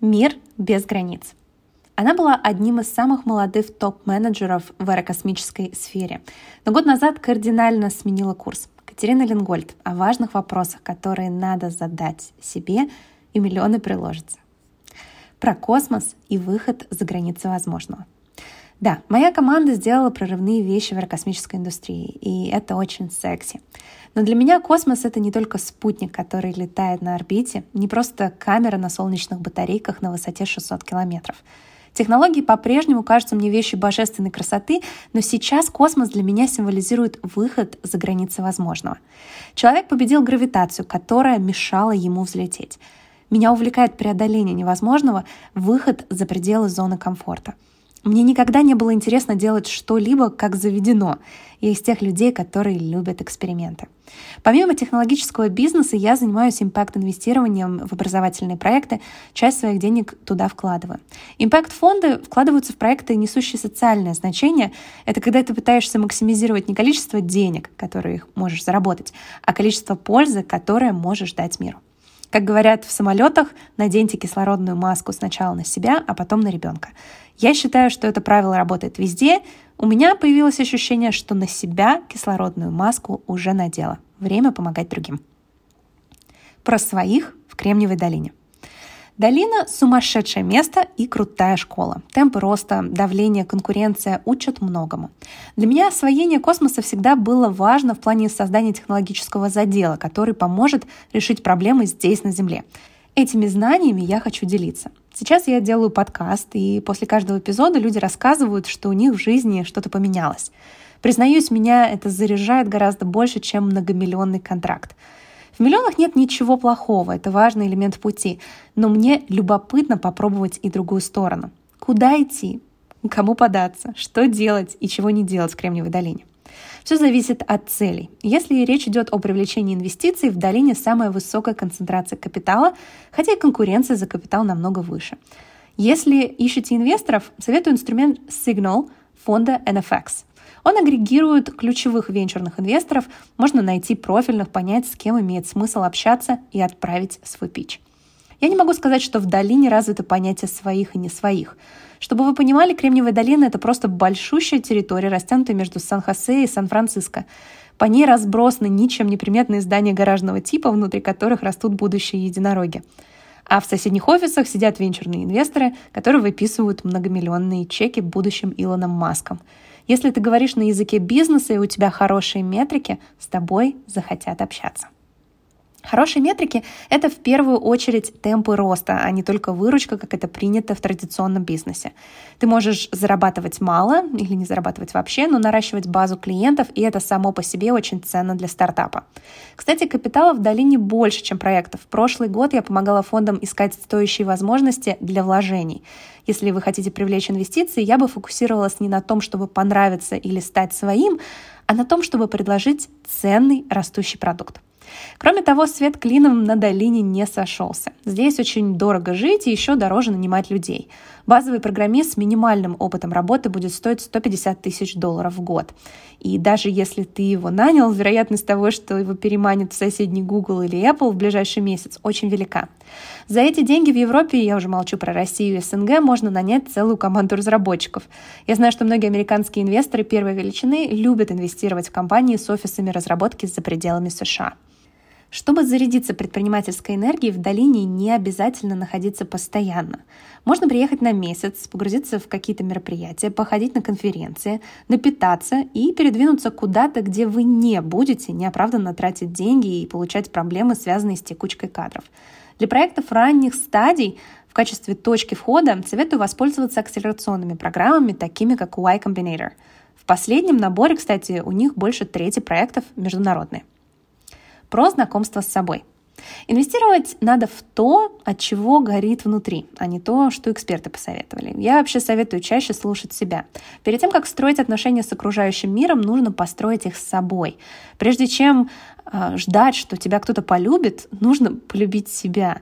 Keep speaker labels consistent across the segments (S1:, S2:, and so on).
S1: Мир без границ. Она была одним из самых молодых топ-менеджеров в аэрокосмической сфере. Но год назад кардинально сменила курс. Катерина Ленгольд о важных вопросах, которые надо задать себе, и миллионы приложатся. Про космос и выход за границы возможного – да, моя команда сделала прорывные вещи в аэрокосмической индустрии, и это очень секси. Но для меня космос — это не только спутник, который летает на орбите, не просто камера на солнечных батарейках на высоте 600 километров. Технологии по-прежнему кажутся мне вещью божественной красоты, но сейчас космос для меня символизирует выход за границы возможного. Человек победил гравитацию, которая мешала ему взлететь. Меня увлекает преодоление невозможного, выход за пределы зоны комфорта — мне никогда не было интересно делать что-либо как заведено. Я из тех людей, которые любят эксперименты. Помимо технологического бизнеса, я занимаюсь импакт-инвестированием в образовательные проекты, часть своих денег туда вкладываю. Импакт-фонды вкладываются в проекты, несущие социальное значение. Это когда ты пытаешься максимизировать не количество денег, которые можешь заработать, а количество пользы, которое можешь дать миру. Как говорят в самолетах, наденьте кислородную маску сначала на себя, а потом на ребенка. Я считаю, что это правило работает везде. У меня появилось ощущение, что на себя кислородную маску уже надела. Время помогать другим. Про своих в Кремниевой долине. Долина — сумасшедшее место и крутая школа. Темпы роста, давление, конкуренция учат многому. Для меня освоение космоса всегда было важно в плане создания технологического задела, который поможет решить проблемы здесь, на Земле. Этими знаниями я хочу делиться. Сейчас я делаю подкаст, и после каждого эпизода люди рассказывают, что у них в жизни что-то поменялось. Признаюсь, меня это заряжает гораздо больше, чем многомиллионный контракт. В миллионах нет ничего плохого, это важный элемент пути, но мне любопытно попробовать и другую сторону. Куда идти? Кому податься? Что делать и чего не делать в Кремниевой долине? Все зависит от целей. Если речь идет о привлечении инвестиций, в долине самая высокая концентрация капитала, хотя и конкуренция за капитал намного выше. Если ищете инвесторов, советую инструмент Signal фонда NFX. Он агрегирует ключевых венчурных инвесторов, можно найти профильных, понять, с кем имеет смысл общаться и отправить свой пич. Я не могу сказать, что в долине развито понятие своих и не своих. Чтобы вы понимали, Кремниевая долина — это просто большущая территория, растянутая между Сан-Хосе и Сан-Франциско. По ней разбросаны ничем не приметные здания гаражного типа, внутри которых растут будущие единороги. А в соседних офисах сидят венчурные инвесторы, которые выписывают многомиллионные чеки будущим Илоном Маском — если ты говоришь на языке бизнеса и у тебя хорошие метрики, с тобой захотят общаться. Хорошие метрики — это в первую очередь темпы роста, а не только выручка, как это принято в традиционном бизнесе. Ты можешь зарабатывать мало или не зарабатывать вообще, но наращивать базу клиентов, и это само по себе очень ценно для стартапа. Кстати, капитала в долине больше, чем проектов. В прошлый год я помогала фондам искать стоящие возможности для вложений. Если вы хотите привлечь инвестиции, я бы фокусировалась не на том, чтобы понравиться или стать своим, а на том, чтобы предложить ценный растущий продукт. Кроме того, свет клином на долине не сошелся. Здесь очень дорого жить и еще дороже нанимать людей. Базовый программист с минимальным опытом работы будет стоить 150 тысяч долларов в год. И даже если ты его нанял, вероятность того, что его переманит в соседний Google или Apple в ближайший месяц, очень велика. За эти деньги в Европе, я уже молчу про Россию и СНГ, можно нанять целую команду разработчиков. Я знаю, что многие американские инвесторы первой величины любят инвестировать в компании с офисами разработки за пределами США. Чтобы зарядиться предпринимательской энергией, в долине не обязательно находиться постоянно. Можно приехать на месяц, погрузиться в какие-то мероприятия, походить на конференции, напитаться и передвинуться куда-то, где вы не будете неоправданно тратить деньги и получать проблемы, связанные с текучкой кадров. Для проектов ранних стадий в качестве точки входа советую воспользоваться акселерационными программами, такими как Y Combinator. В последнем наборе, кстати, у них больше трети проектов международные про знакомство с собой. Инвестировать надо в то, от чего горит внутри, а не то, что эксперты посоветовали. Я вообще советую чаще слушать себя. Перед тем, как строить отношения с окружающим миром, нужно построить их с собой. Прежде чем ждать, что тебя кто-то полюбит, нужно полюбить себя.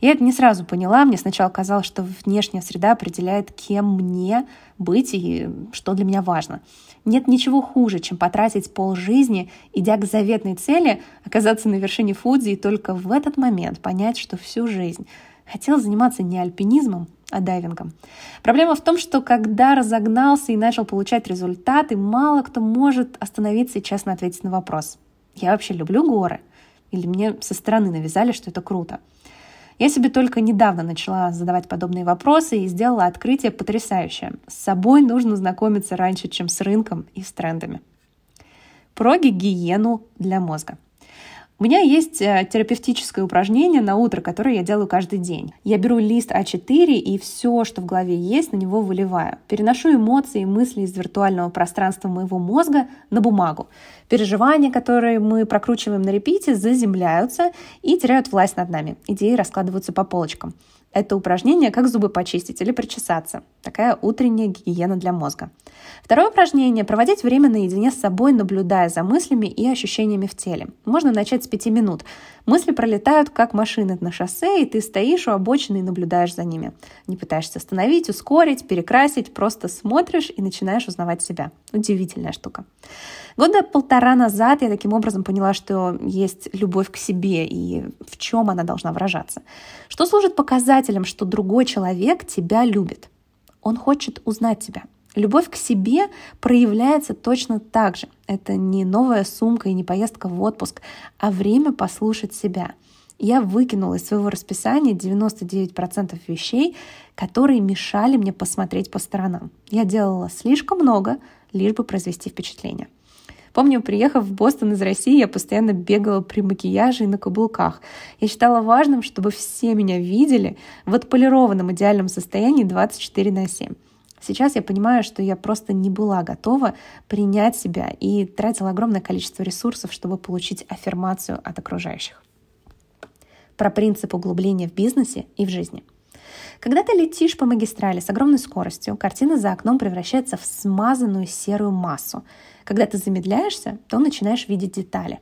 S1: Я это не сразу поняла. Мне сначала казалось, что внешняя среда определяет, кем мне быть и что для меня важно. Нет ничего хуже, чем потратить пол жизни, идя к заветной цели, оказаться на вершине Фудзи и только в этот момент понять, что всю жизнь Хотел заниматься не альпинизмом, а дайвингом. Проблема в том, что когда разогнался и начал получать результаты, мало кто может остановиться и честно ответить на вопрос. Я вообще люблю горы? Или мне со стороны навязали, что это круто? Я себе только недавно начала задавать подобные вопросы и сделала открытие потрясающее. С собой нужно знакомиться раньше, чем с рынком и с трендами. Про гигиену для мозга. У меня есть э, терапевтическое упражнение на утро, которое я делаю каждый день. Я беру лист А4 и все, что в голове есть, на него выливаю. Переношу эмоции и мысли из виртуального пространства моего мозга на бумагу. Переживания, которые мы прокручиваем на репите, заземляются и теряют власть над нами. Идеи раскладываются по полочкам. Это упражнение «Как зубы почистить» или «Причесаться». Такая утренняя гигиена для мозга. Второе упражнение – проводить время наедине с собой, наблюдая за мыслями и ощущениями в теле. Можно начать с пяти минут. Мысли пролетают, как машины на шоссе, и ты стоишь у обочины и наблюдаешь за ними. Не пытаешься остановить, ускорить, перекрасить, просто смотришь и начинаешь узнавать себя. Удивительная штука. Года полтора назад я таким образом поняла, что есть любовь к себе и в чем она должна выражаться. Что служит показателем, что другой человек тебя любит? Он хочет узнать тебя – Любовь к себе проявляется точно так же. Это не новая сумка и не поездка в отпуск, а время послушать себя. Я выкинула из своего расписания 99% вещей, которые мешали мне посмотреть по сторонам. Я делала слишком много, лишь бы произвести впечатление. Помню, приехав в Бостон из России, я постоянно бегала при макияже и на каблуках. Я считала важным, чтобы все меня видели в отполированном идеальном состоянии 24 на 7. Сейчас я понимаю, что я просто не была готова принять себя и тратила огромное количество ресурсов, чтобы получить аффирмацию от окружающих. Про принцип углубления в бизнесе и в жизни. Когда ты летишь по магистрали с огромной скоростью, картина за окном превращается в смазанную серую массу. Когда ты замедляешься, то начинаешь видеть детали.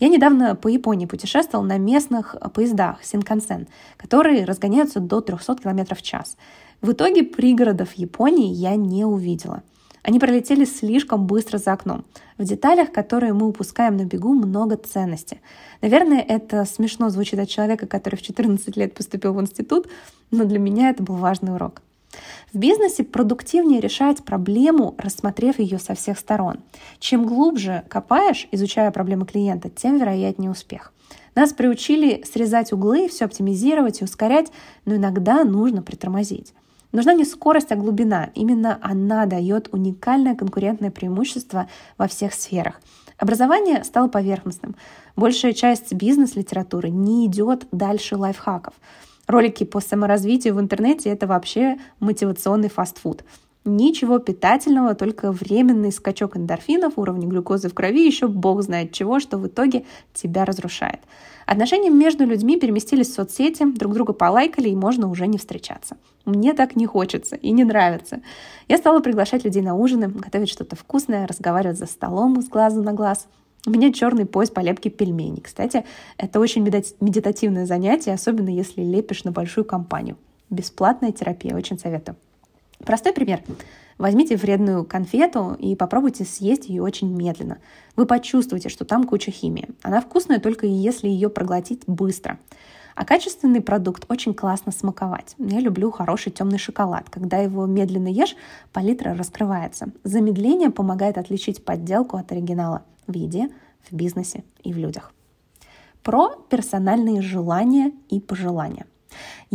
S1: Я недавно по Японии путешествовал на местных поездах Синкансен, которые разгоняются до 300 км в час. В итоге пригородов Японии я не увидела. Они пролетели слишком быстро за окном. В деталях, которые мы упускаем на бегу, много ценности. Наверное, это смешно звучит от человека, который в 14 лет поступил в институт, но для меня это был важный урок. В бизнесе продуктивнее решать проблему, рассмотрев ее со всех сторон. Чем глубже копаешь, изучая проблемы клиента, тем вероятнее успех. Нас приучили срезать углы, все оптимизировать и ускорять, но иногда нужно притормозить. Нужна не скорость, а глубина. Именно она дает уникальное конкурентное преимущество во всех сферах. Образование стало поверхностным. Большая часть бизнес-литературы не идет дальше лайфхаков. Ролики по саморазвитию в интернете — это вообще мотивационный фастфуд. Ничего питательного, только временный скачок эндорфинов, уровня глюкозы в крови, еще бог знает чего, что в итоге тебя разрушает. Отношения между людьми переместились в соцсети, друг друга полайкали, и можно уже не встречаться. Мне так не хочется и не нравится. Я стала приглашать людей на ужины, готовить что-то вкусное, разговаривать за столом с глазу на глаз. У меня черный пояс по лепке пельменей. Кстати, это очень медитативное занятие, особенно если лепишь на большую компанию. Бесплатная терапия, очень советую. Простой пример. Возьмите вредную конфету и попробуйте съесть ее очень медленно. Вы почувствуете, что там куча химии. Она вкусная только если ее проглотить быстро. А качественный продукт очень классно смаковать. Я люблю хороший темный шоколад. Когда его медленно ешь, палитра раскрывается. Замедление помогает отличить подделку от оригинала в еде, в бизнесе и в людях. Про персональные желания и пожелания.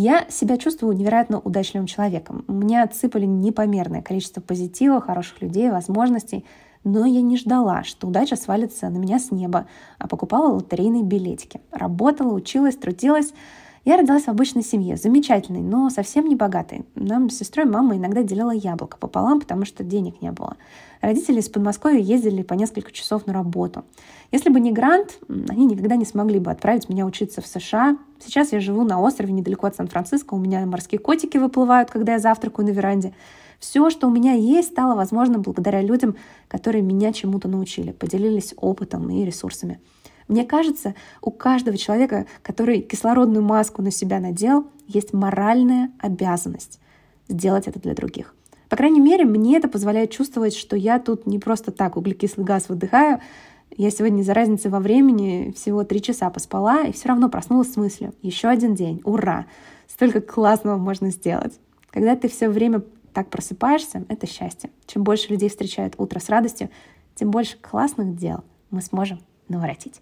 S1: Я себя чувствую невероятно удачливым человеком. Мне отсыпали непомерное количество позитива, хороших людей, возможностей, но я не ждала, что удача свалится на меня с неба, а покупала лотерейные билетики. Работала, училась, трудилась. Я родилась в обычной семье, замечательной, но совсем не богатой. Нам с сестрой мама иногда делила яблоко пополам, потому что денег не было. Родители из Подмосковья ездили по несколько часов на работу. Если бы не грант, они никогда не смогли бы отправить меня учиться в США. Сейчас я живу на острове недалеко от Сан-Франциско, у меня морские котики выплывают, когда я завтракаю на веранде. Все, что у меня есть, стало возможно благодаря людям, которые меня чему-то научили, поделились опытом и ресурсами. Мне кажется, у каждого человека, который кислородную маску на себя надел, есть моральная обязанность сделать это для других. По крайней мере, мне это позволяет чувствовать, что я тут не просто так углекислый газ выдыхаю. Я сегодня за разницей во времени всего три часа поспала и все равно проснулась с мыслью. Еще один день. Ура! столько классного можно сделать. Когда ты все время так просыпаешься, это счастье. Чем больше людей встречают утро с радостью, тем больше классных дел мы сможем наворотить.